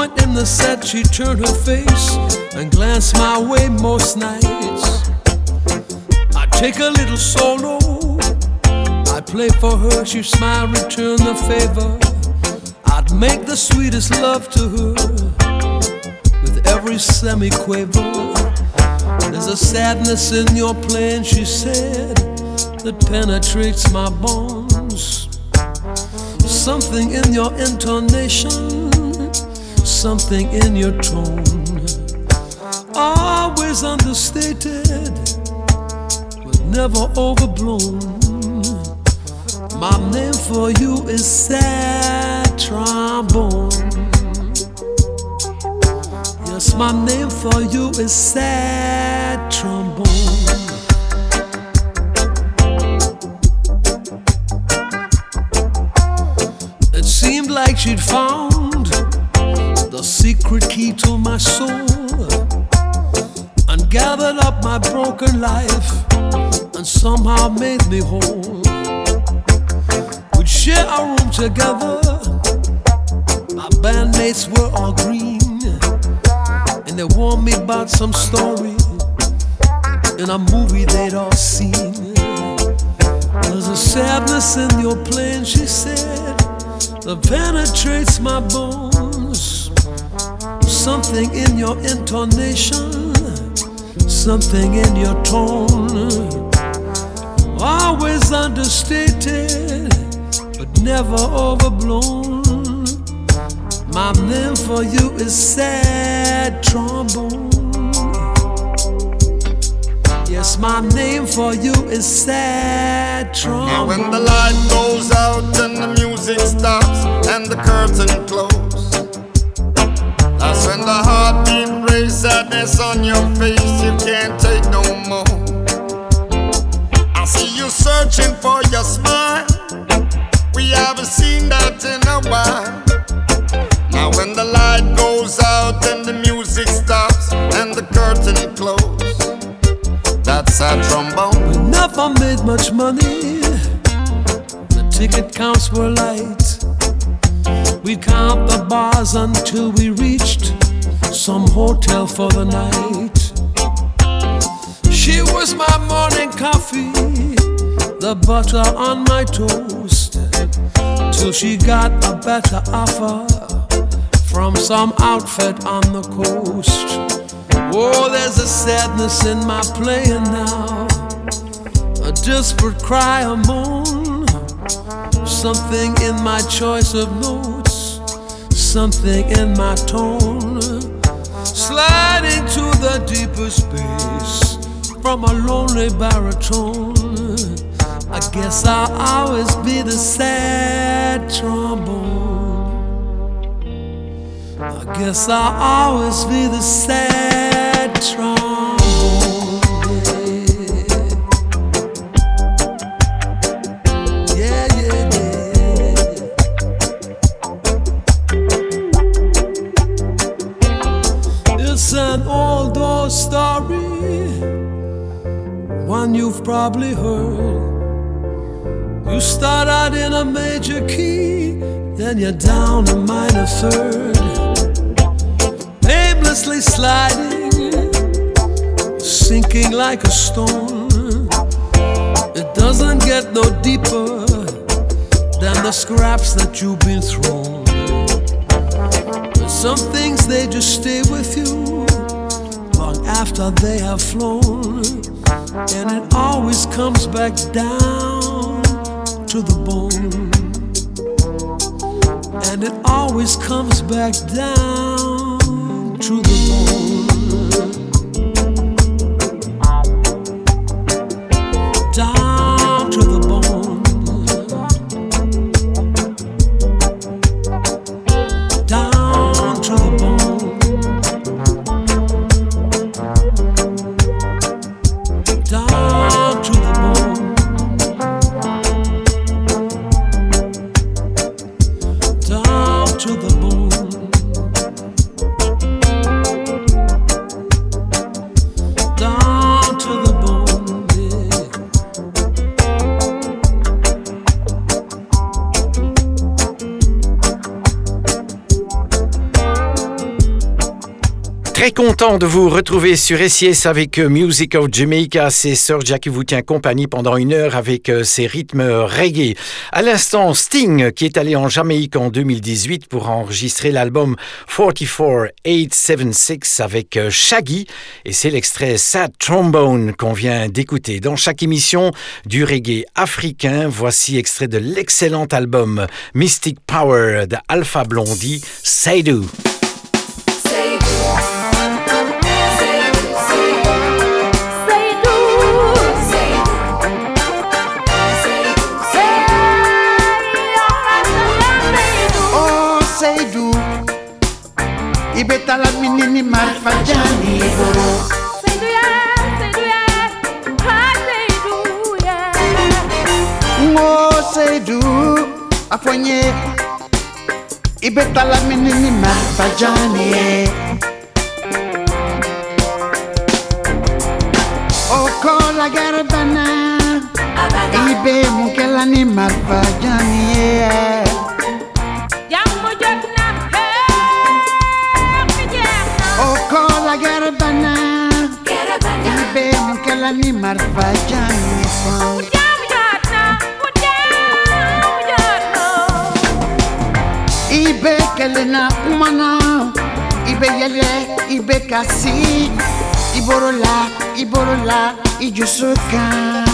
Point in the set, she turned her face and glanced my way most nights. I take a little solo, I play for her, she smile, return the favor. I'd make the sweetest love to her with every semi-quaver. There's a sadness in your playing, she said, that penetrates my bones. Something in your intonation, something in your tone. Always understated, but never overblown. My name for you is sad trombone. Yes, my name for you is sad trombone. It seemed like she'd found the secret key to my soul and gathered up my broken life and somehow made me whole. We'd share a room together. My bandmates were all green, and they warned me about some story in a movie they'd all seen. There's a sadness in your playing, she said, that penetrates my bones. Something in your intonation, something in your tone. Always understated, but never overblown. My name for you is sad trombone. Yes, my name for you is sad trombone. when the light goes out and the music stops and the curtain closes, when the heartbeat raise sadness on your face. You can't take no more. I see you searching for your smile. We haven't seen that in a while. Now when the light goes out and the music stops and the curtain closes, that's a trombone. We never made much money. The ticket counts were light. We'd count the bars until we reached some hotel for the night. She was my morning coffee, the butter on my toast. Till she got a better offer from some outfit on the coast. Oh, there's a sadness in my playing now, a desperate cry, a moan. Something in my choice of notes, something in my tone. The deeper space from a lonely baritone. I guess I'll always be the sad trombone. I guess I'll always be the sad trombone. Probably heard. You start out in a major key, then you're down a minor third. Aimlessly sliding, sinking like a stone. It doesn't get no deeper, than the scraps that you've been thrown. But some things they just stay with you long after they have flown, and it always comes back down to the bone. And it always comes back down to the content de vous retrouver sur SIS avec euh, Music of Jamaica. C'est Sergia qui vous tient compagnie pendant une heure avec euh, ses rythmes reggae. À l'instant, Sting qui est allé en Jamaïque en 2018 pour enregistrer l'album 44876 avec euh, Shaggy. Et c'est l'extrait Sad Trombone qu'on vient d'écouter. Dans chaque émission du reggae africain, voici extrait de l'excellent album Mystic Power de Alpha Blondie, Seydou. afanye ibetala mini ni marbajani okola garbana ibe mukela ni marbajani yeah. Garabana, Garabana, Ibe Mukala ni Marfajani ibekɛlena kuma na i bɛ yɛlɛ i bɛ ka si i borola i i kan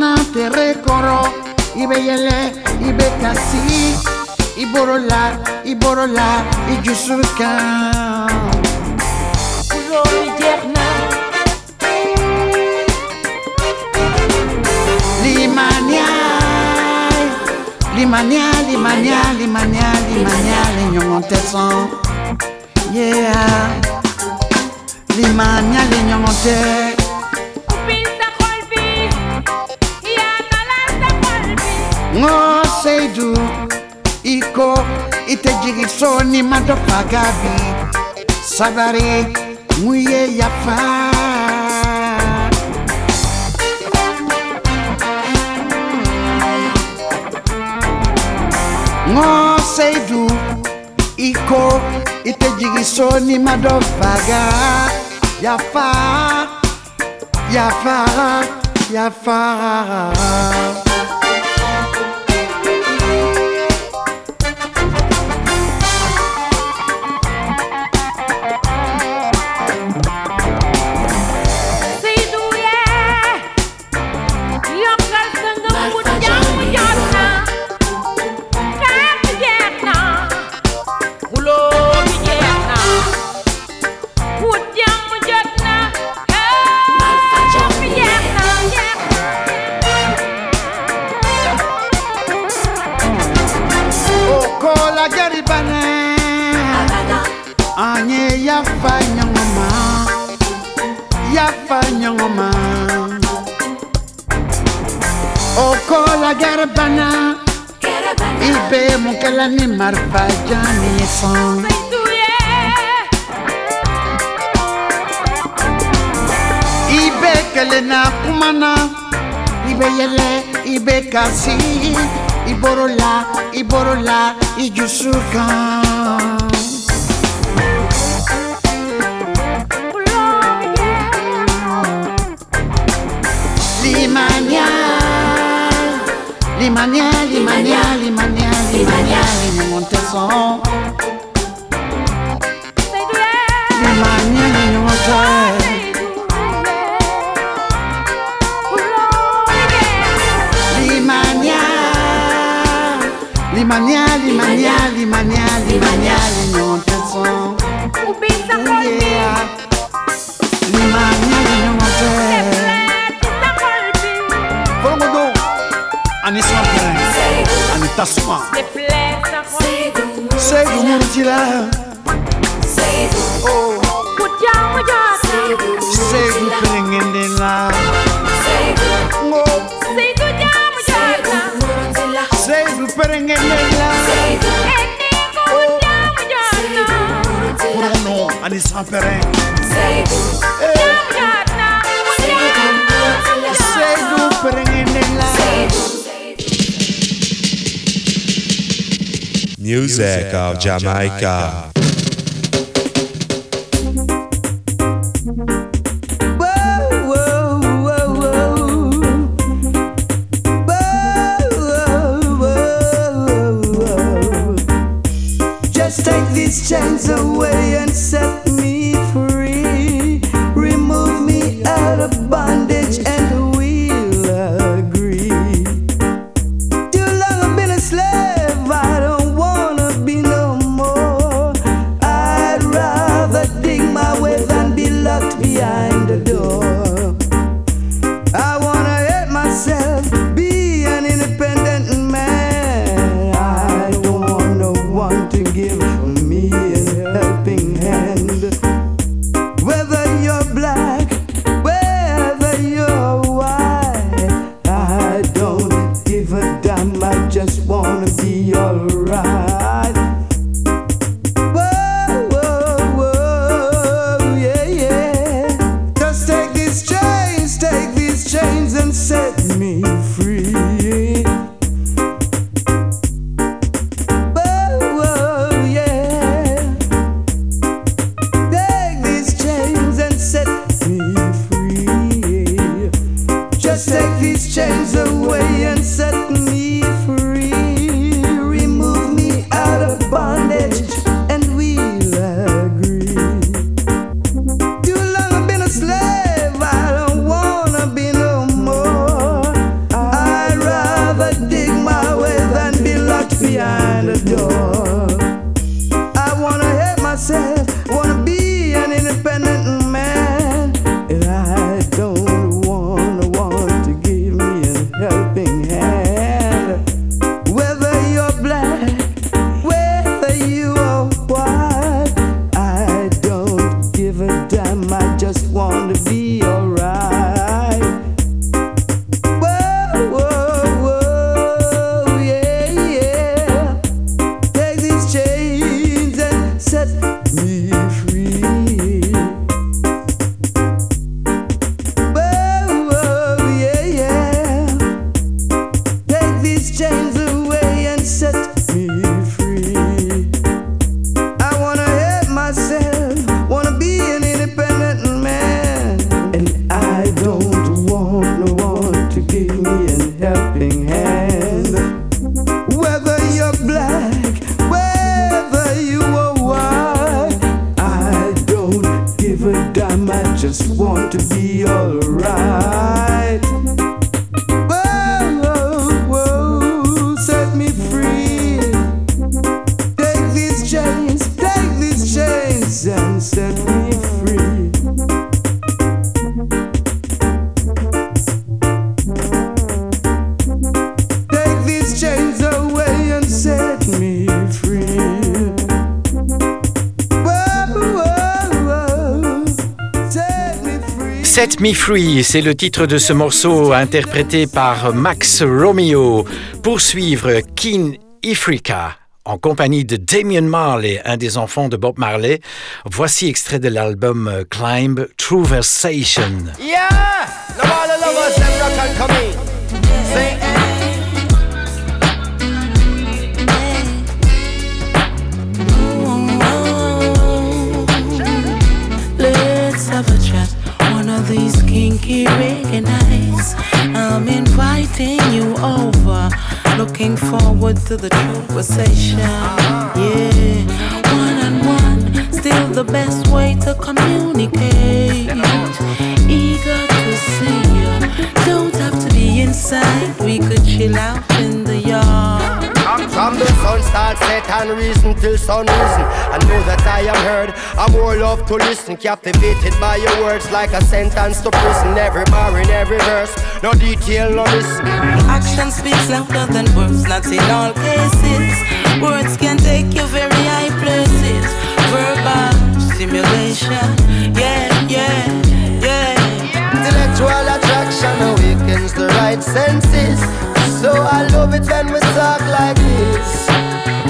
na tere kɔrɔ i bɛ yɛlɛ i bɛ ka si i borola Maniali, maniali, maniali, maniali, maniali, gno montezon. Yeah. Li maniali, gno montezon. No sei du iko ite jigi so ni madopa Savare, muie ya yafa ng'oseidu iko itejigisoni madovaga. Yafara yafara yafara Jelani Marfajani son. Ibe kelena kumana, ibe yele, ibe kasi, iborola, iborola, ijusukan. Limania, limania, limania, limania. maniaque. Mon tesson. music of Jamaica. Me Free, c'est le titre de ce morceau interprété par Max Romeo. Poursuivre Kin Ifrika en compagnie de Damien Marley, un des enfants de Bob Marley. Voici extrait de l'album Climb True Versation. Forward to the conversation. Yeah, one on one, still the best way to communicate. Eager to see you, don't have to be inside. We could chill out. From the sun starts set and reason till sun risen. I know that I am heard. I more love to listen, captivated by your words like a sentence to prison. Every bar in every verse, no detail, no listen. Action speaks louder than words, not in all cases. Words can take you very high places. Verbal stimulation, yeah, yeah, yeah. Intellectual attraction awakens the right senses. So I love it when we talk like this.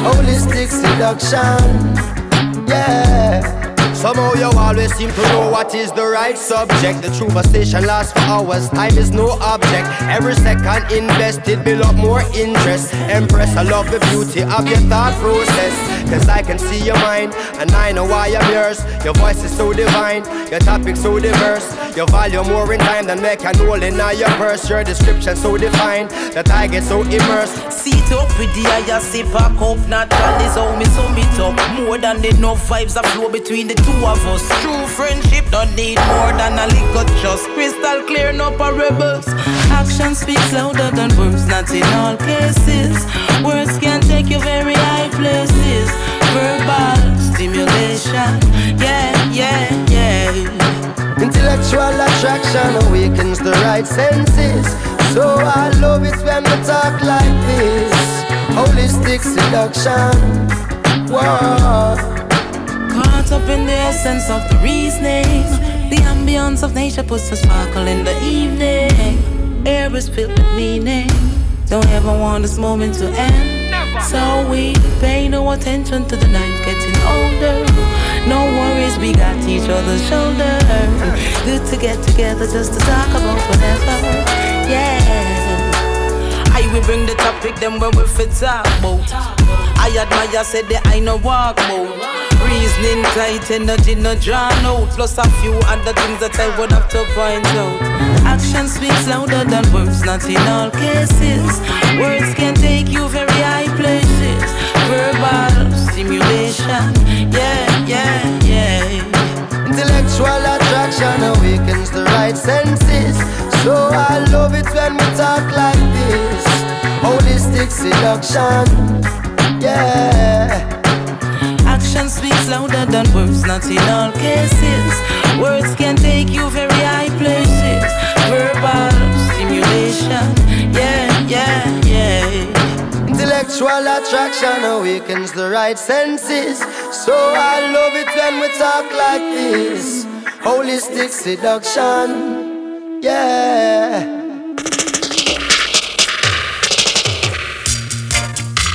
Holistic seduction, yeah. Somehow you always seem to know what is the right subject. The true conversation lasts for hours, time is no object. Every second invested build up more interest. Empress, I love the beauty of your thought process. Cause I can see your mind, and I know why I'm yours. Your voice is so divine, your topic so diverse. Your value more in time than make an hole in your purse. Your description so defined that I get so immersed. Seat up with the higher sip a cup Natural is how me sum it up More than enough vibes that flow between the two of us True friendship don't need more than a little trust Crystal clear, no parables Action speaks louder than words Not in all cases Words can take you very high places Verbal stimulation Yeah, yeah, yeah Intellectual attraction awakens the right senses. So I love it when we talk like this. Holistic seduction. Whoa. Up in the essence of the reasoning. The ambience of nature puts a sparkle in the evening. Air is filled with meaning. Don't ever want this moment to end. So we pay no attention to the night getting older. No worries, we got each other's shoulder. Good to get together just to talk about whatever. Yeah. I will bring the topic then when we fit talk about. I admire said that I no walk mode. Reasoning tight, energy no drawn out. Plus a few other things that I would have to point out. Action speaks louder than words, not in all cases. Words can take you very high places. Verbal stimulation, yeah, yeah, yeah. Intellectual attraction awakens the right senses. So I love it when we talk like this. Holistic seduction, yeah. Action speaks louder than words, not in all cases. Words can take you very high places. Verbal stimulation, yeah, yeah, yeah. Intellectual attraction awakens the right senses. So I love it when we talk like this. Holistic seduction, yeah.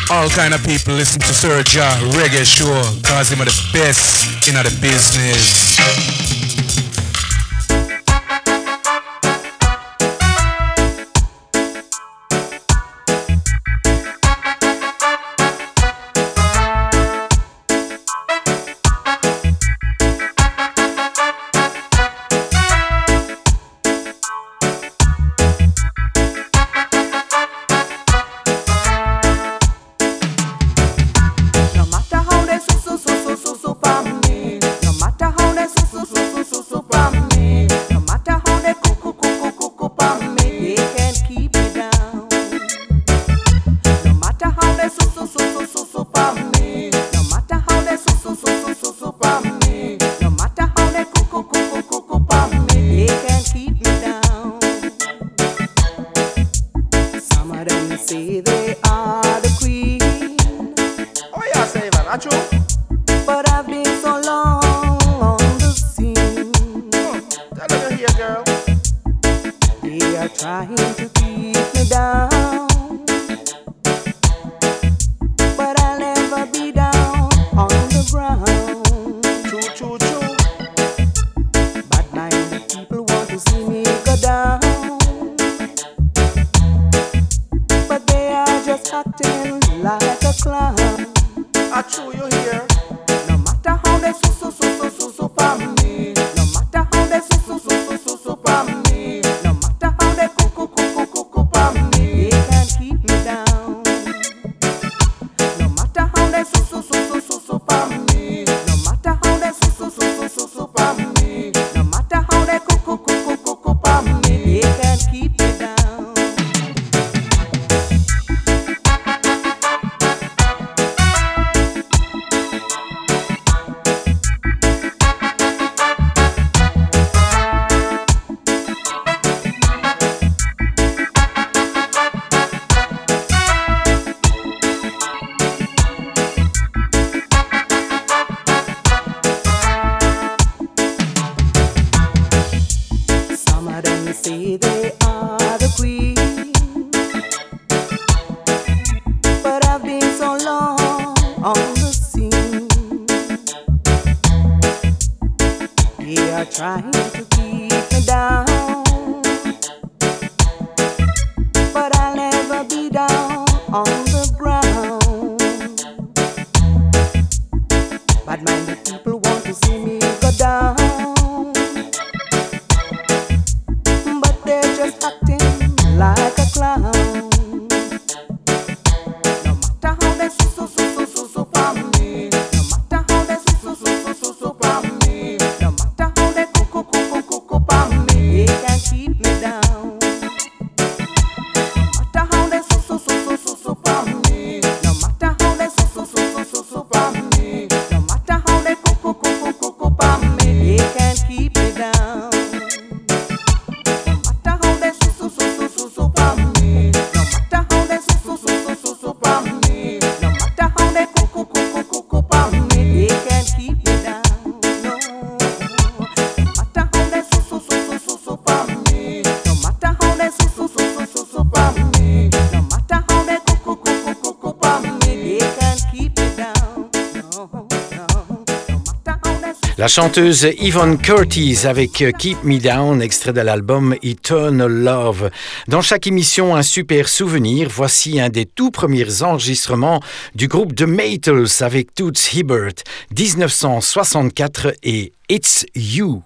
All kind of people listen to Sir Serja Reggae Show cause him are the best in the business. Chanteuse Yvonne Curtis avec Keep Me Down, extrait de l'album Eternal Love. Dans chaque émission, un super souvenir. Voici un des tout premiers enregistrements du groupe The Maytals avec Toots Hibbert, 1964 et It's You.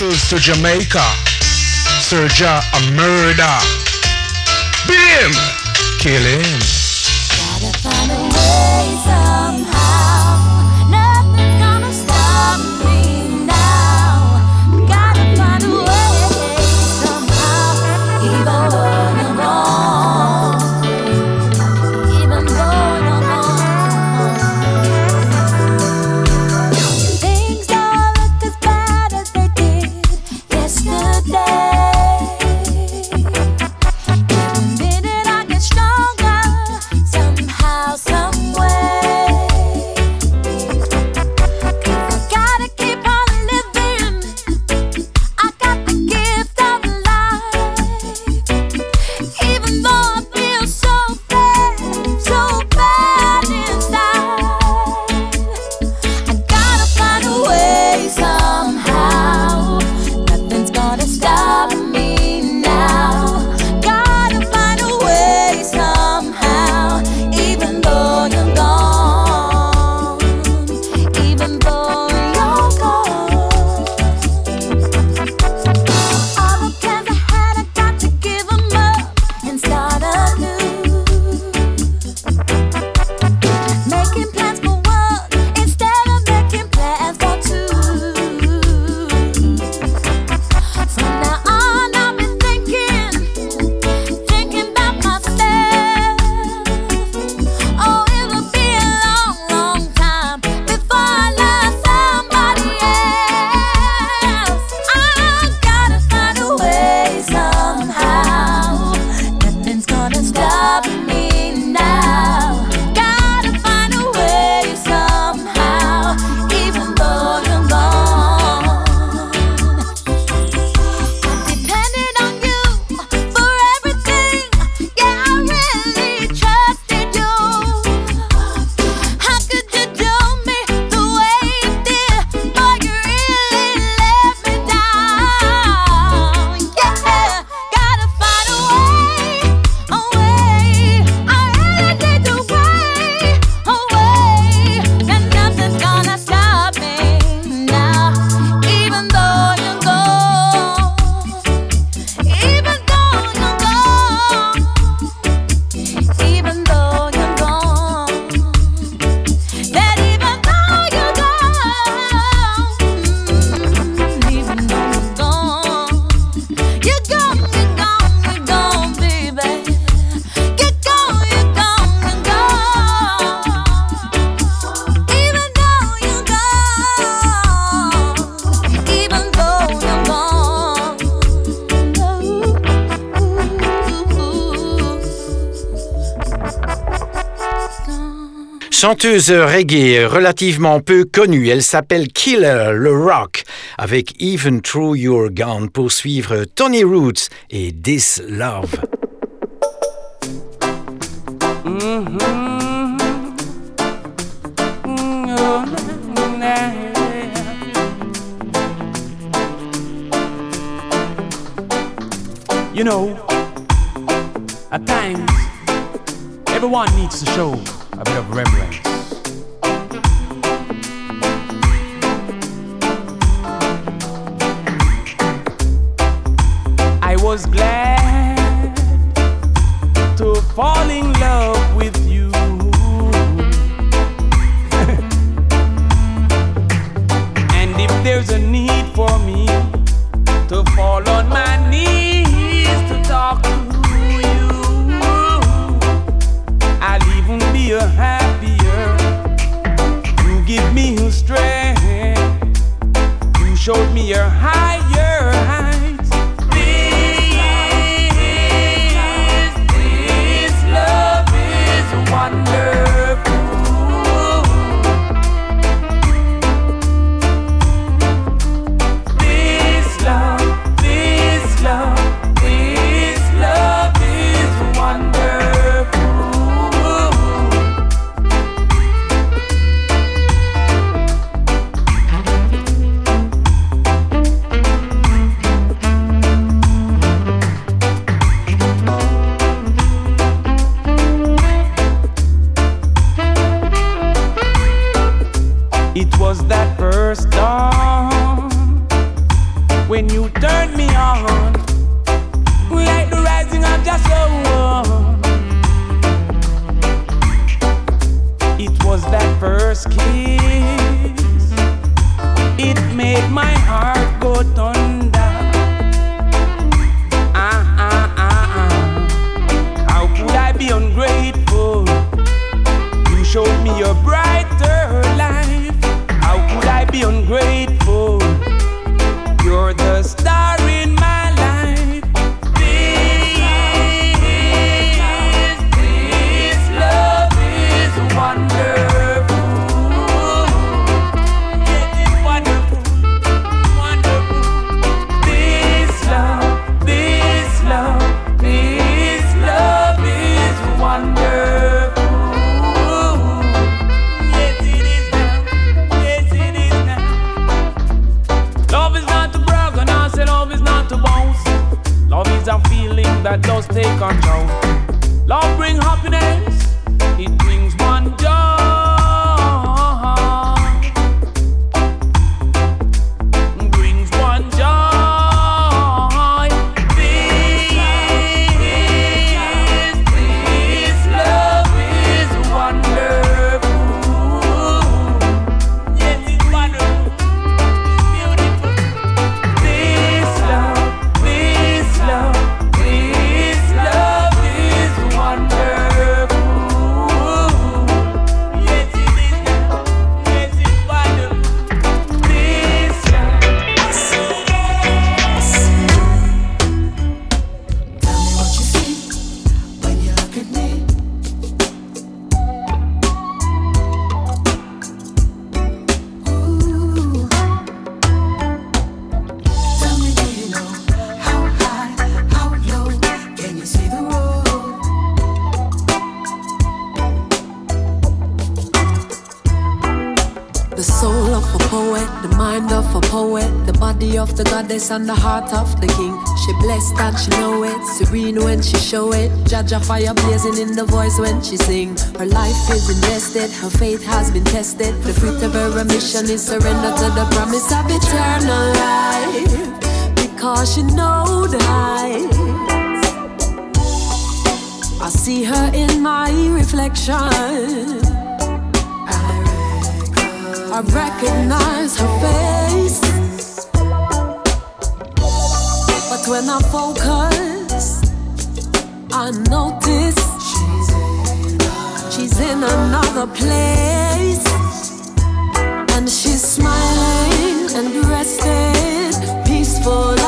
Brussels to Jamaica. Serja a murder. Beat him. Kill him. Chanteuse reggae relativement peu connue. Elle s'appelle Killer le Rock avec Even Through Your Gun pour suivre Tony Roots et This Love. You know, at times, everyone needs to show a bit of reverence. The the heart of the king. She blessed and she know it, serene when she show it. Judge a fire blazing in the voice when she sing. Her life is invested, her faith has been tested. The fruit of her mission is surrender to the promise of eternal life. Because she know the heights. I see her in my reflection. I recognize her face. But when I focus, I notice she's in another place. And she's smiling and rested, peaceful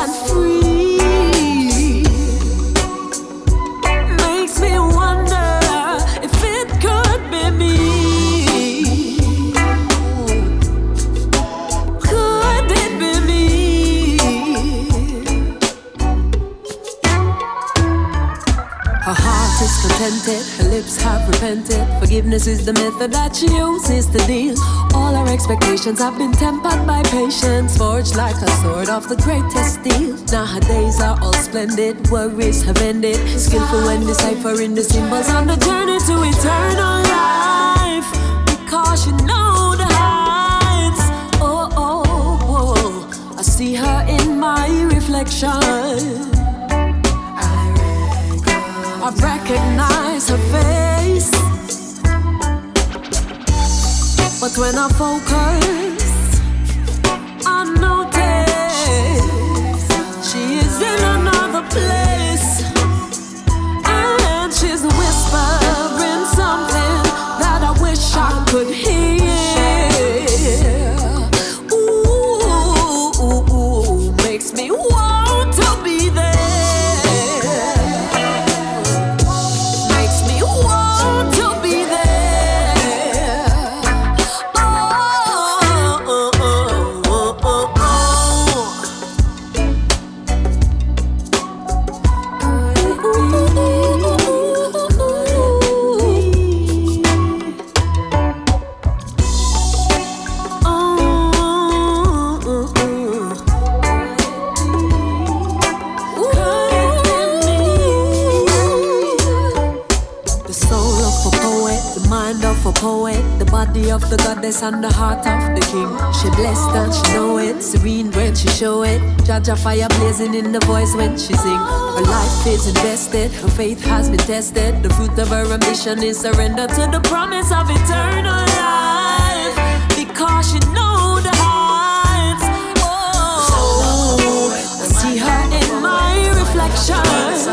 repented. Forgiveness is the method that she uses to deal. All our expectations have been tempered by patience, forged like a sword of the greatest steel. Now her days are all splendid, worries have ended. Skillful when deciphering the symbols on the journey to eternal life. Because you know the heights. Oh, oh, oh, oh. I see her in my reflection. I recognize her face. But when I focus, I notice she is in another place. And she's whispering something that I wish I could hear. It. Jaja fire blazing in the voice when she sing. Her life is invested, her faith has been tested. The fruit of her ambition is surrender to the promise of eternal life. Because she know the heights. Oh, I see her in my reflection.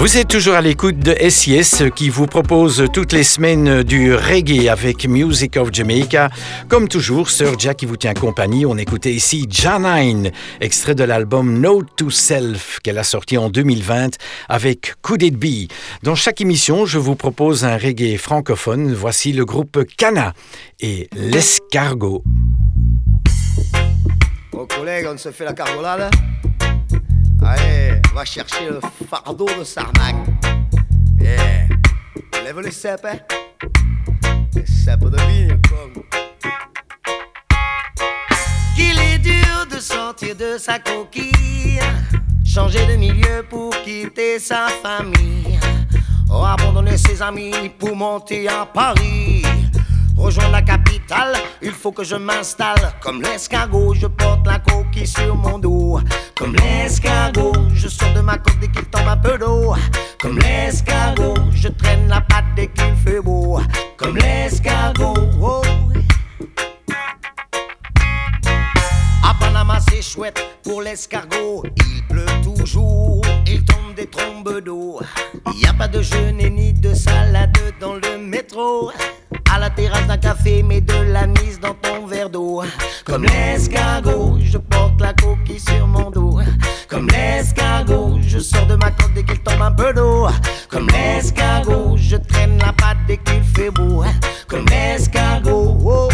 Vous êtes toujours à l'écoute de SIS qui vous propose toutes les semaines du reggae avec Music of Jamaica. Comme toujours, Sir Jack qui vous tient compagnie. On écoutait ici Janine, extrait de l'album Note to Self qu'elle a sorti en 2020 avec Could It Be. Dans chaque émission, je vous propose un reggae francophone. Voici le groupe Cana et l'escargot. Allez, va chercher le fardeau de Sarmac. Yeah. Lève les cèpes, hein. Les cèpes de vigne, comme. Qu'il est dur de sortir de sa coquille, changer de milieu pour quitter sa famille, abandonner ses amis pour monter à Paris. Rejoindre la capitale, il faut que je m'installe. Comme l'escargot, je porte la coquille sur mon dos. Comme l'escargot, je sors de ma côte dès qu'il tombe un peu d'eau. Comme l'escargot, je traîne la patte dès qu'il fait beau. Comme l'escargot, oh. À Panama, c'est chouette pour l'escargot. Il pleut toujours, il tombe des trombes d'eau. Y a pas de jeûne ni de salade dans le métro. À la terrasse d'un café, mets de l'anis dans ton verre d'eau. Comme l'escargot, je porte la coquille sur mon dos. Comme l'escargot, je sors de ma côte dès qu'il tombe un peu d'eau. Comme l'escargot, je traîne la patte dès qu'il fait beau. Comme l'escargot, oh,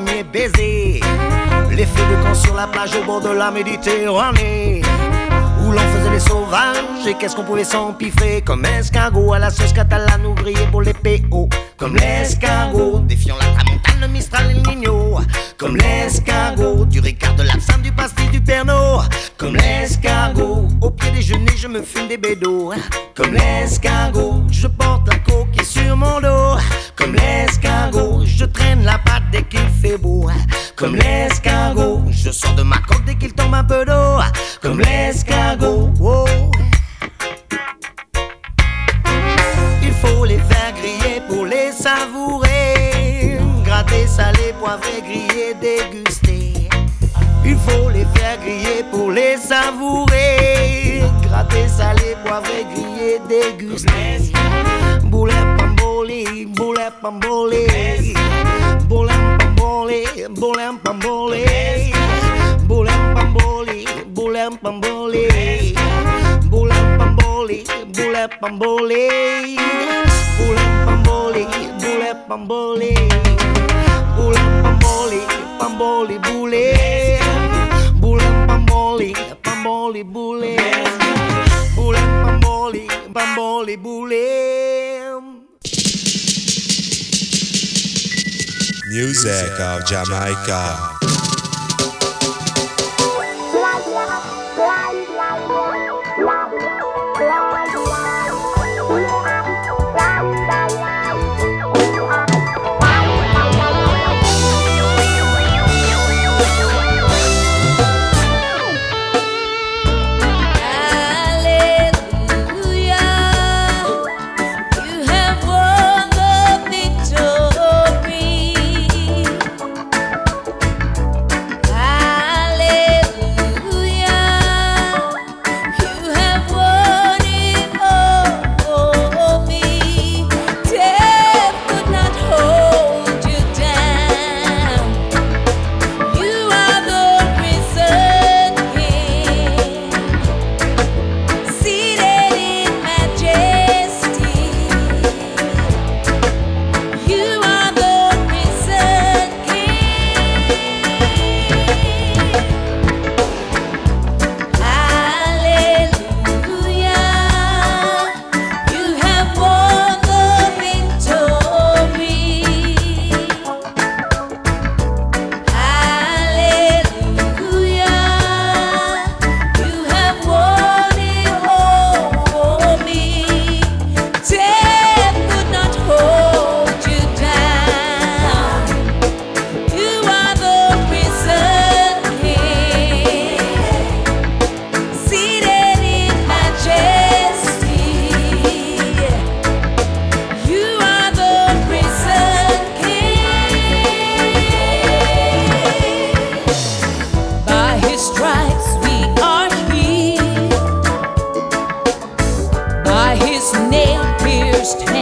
baisers. Les feux de camp sur la plage au bord de la Méditerranée. Où l'on les sauvages et qu'est-ce qu'on pouvait s'empiffrer Comme escargot à la sauce catalane ou grillé pour les PO Comme l'escargot, défiant la tramontane, le Mistral et le Nino. Comme l'escargot, du Ricard, de l'absinthe, du pastis, du Pernod. Comme l'escargot, au pied déjeuner je me fume des bédos. Comme l'escargot, je porte la coquille sur mon dos. Comme l'escargot, je traîne la patte dès qu'il fait beau. Comme l'escargot, je sors de ma côte dès qu'il tombe un peu d'eau. Comme l'escargot, Il faut les faire griller pour les savourer. Gratter, salé, poivré, griller, déguster. Il faut les faire griller pour les savourer. Gratter, salé, poivré, griller, déguster. Boulet, pamboli, boulet, pamboli. Boulet, pamboli, boulet, pembuli Bule pembuli, bule pembuli Bule pembuli, pembuli bule. Bule pembuli, pembuli bule. Bule pembuli, pembuli bule. Music of Jamaica. his nail pierced hand.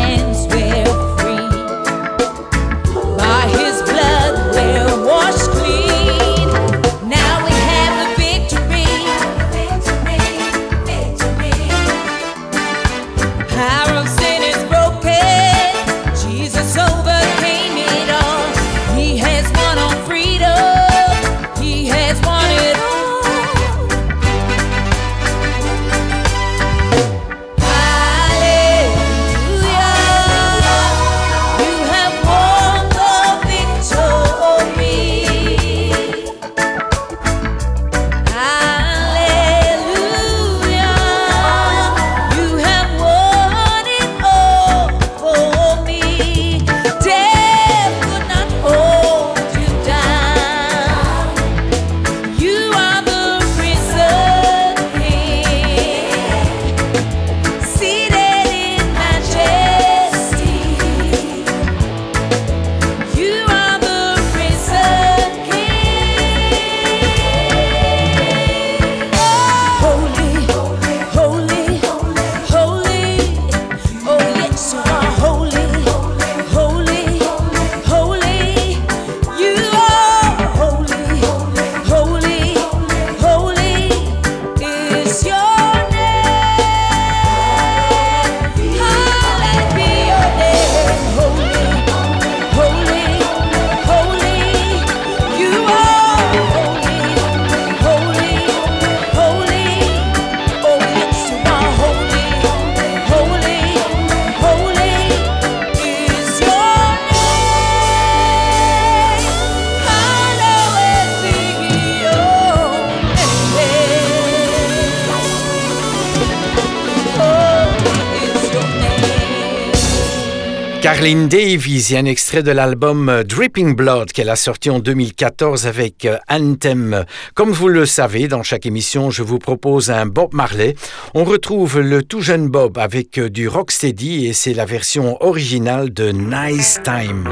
Carlin Davies et un extrait de l'album euh, Dripping Blood qu'elle a sorti en 2014 avec euh, Anthem. Comme vous le savez, dans chaque émission, je vous propose un Bob Marley. On retrouve le tout jeune Bob avec euh, du rocksteady et c'est la version originale de Nice Time.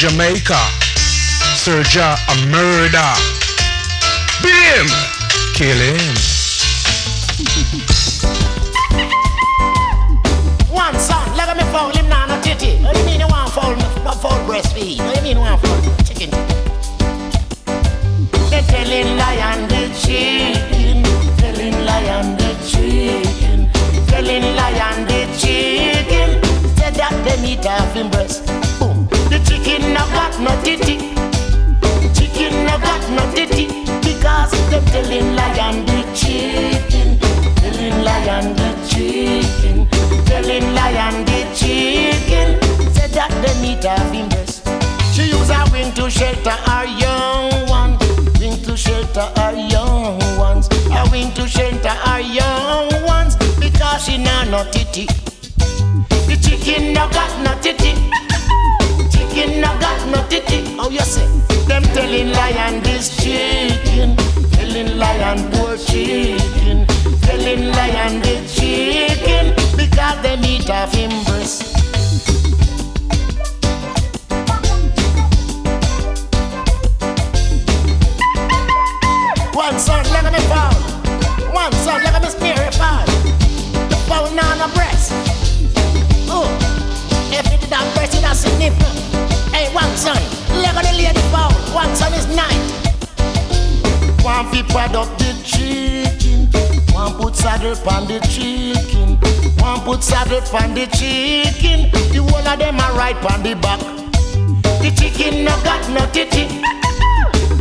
Jamaica. Serja a murder. Bim! Kill him. One son, let me foul him now, no titty. What do you mean you want foul, no foul breastfeed? What do you mean you want foul chicken? They telling lion the chicken, telling lion the chicken, telling lion the chicken. Said that they meat off him breast no titty. Chicken no got no titty because them telling lion the chicken, telling lion the chicken, telling lion the chicken. Said that they need a him breast. She use a wing to shelter her young one, wing to shelter her young ones, a wing to shelter her young ones because she nah no titty. The chicken no got no titty Oh, you say them telling lion this chicken, telling lion poor chicken, telling lion the chicken because they meat off him breast. One son, let me fall. One son, let me spear fall. The phone on a breast. Oh, if it did not breast, it a nipple. One son, leg on the lady foul. One son is nine. One fi pad up the chicken. One put saddle on the chicken. One put saddle on the chicken. The whole of them are right on the back. The chicken no got no titty.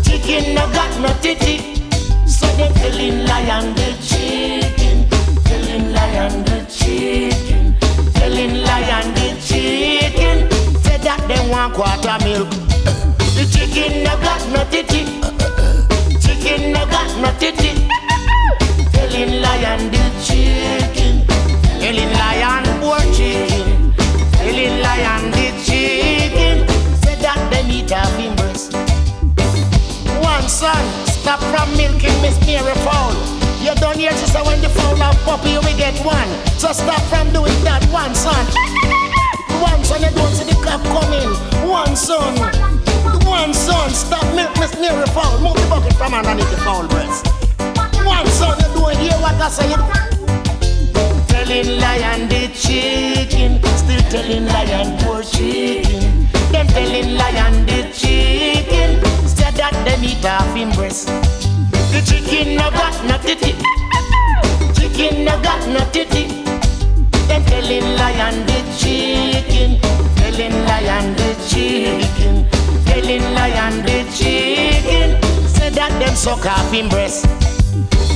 Chicken no got no titty. So they killing lion the chicken. Killing lion the chicken. Killing lion the chicken that them want quarter milk. The chicken no got no titty. Chicken no got no titty. Telling lion the chicken. Telling lion poor chicken. Telling lion the chicken. Say that them eat half fingers. One son, stop from milking Miss Mary Fowl. You don't hear she say when the fowl have puppy, we get one. So stop from doing that one, son. One son, you don't see the clock coming. One son. One son, stop make Miss Mary foul. Move the bucket from underneath the foul breast. One son, you don't hear what I say. Telling lion the chicken, still telling lion poor chicken. Them telling lion the chicken, said that them eat off him breast. The chicken no got no titty. Chicken no got no titty. Them telling lion the chicken, telling lion the chicken, telling lion the chicken, say that them suck off him breast.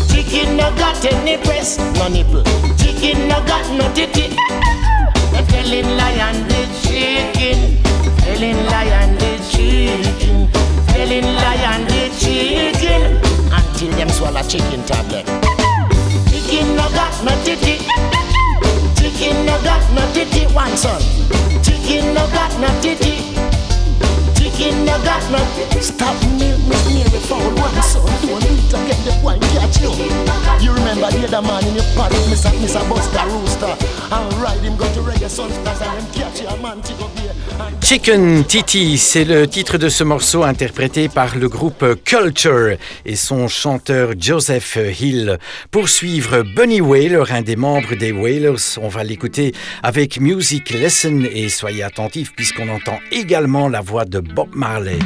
Chicken no got any breast, no nipple. Chicken no got no titty. Them telling lion the chicken, telling lion the chicken, telling lion the chicken, until them swallow chicken tablet. Chicken no got no titty. Chicken no got no titty, one son. Chicken no got no titty. Chicken you. Remember the in your. Buster Rooster, to and to Chicken Titi, c'est le titre de ce morceau interprété par le groupe Culture et son chanteur Joseph Hill. Pour suivre Bunny Whaler, un des membres des Whalers, on va l'écouter avec Music Lesson et soyez attentifs puisqu'on entend également la voix de Bob Bob Marley.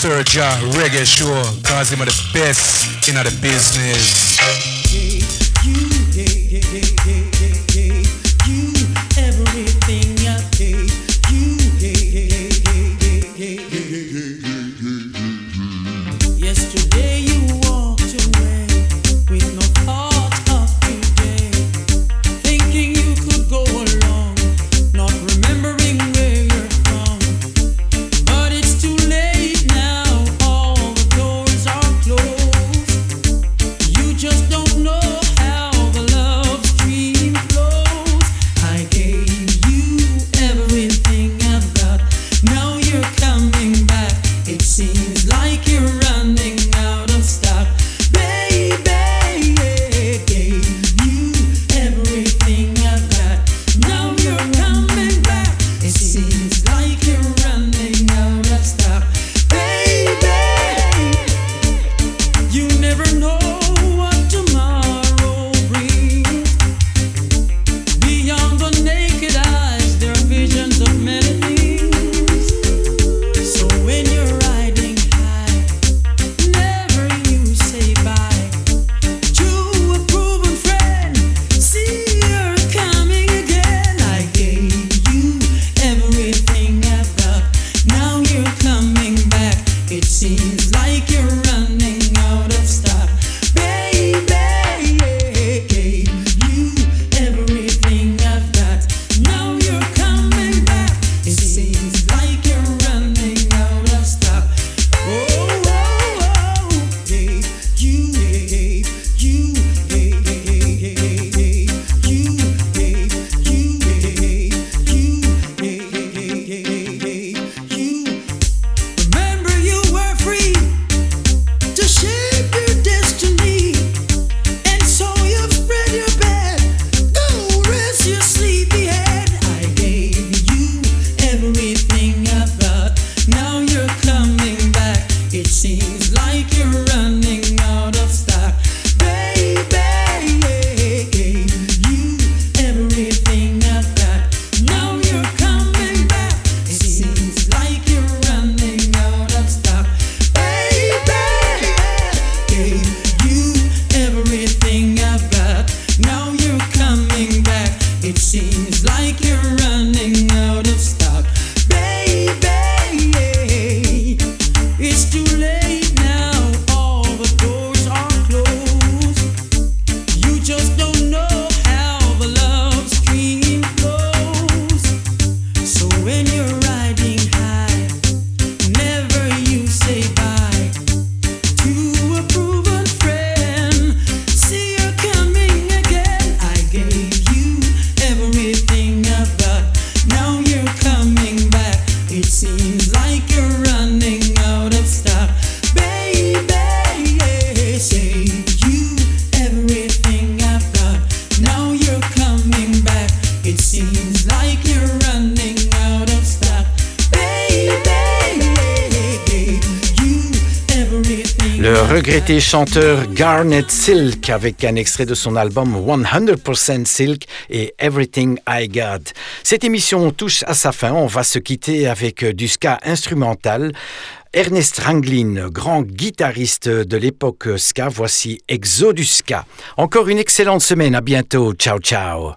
Sir Ja Reggae Show, cause him are the best in the business. Chanteur Garnet Silk avec un extrait de son album 100% Silk et Everything I Got. Cette émission touche à sa fin. On va se quitter avec du ska instrumental. Ernest Ranglin, grand guitariste de l'époque ska, voici Exodus Ska. Encore une excellente semaine, à bientôt, ciao ciao.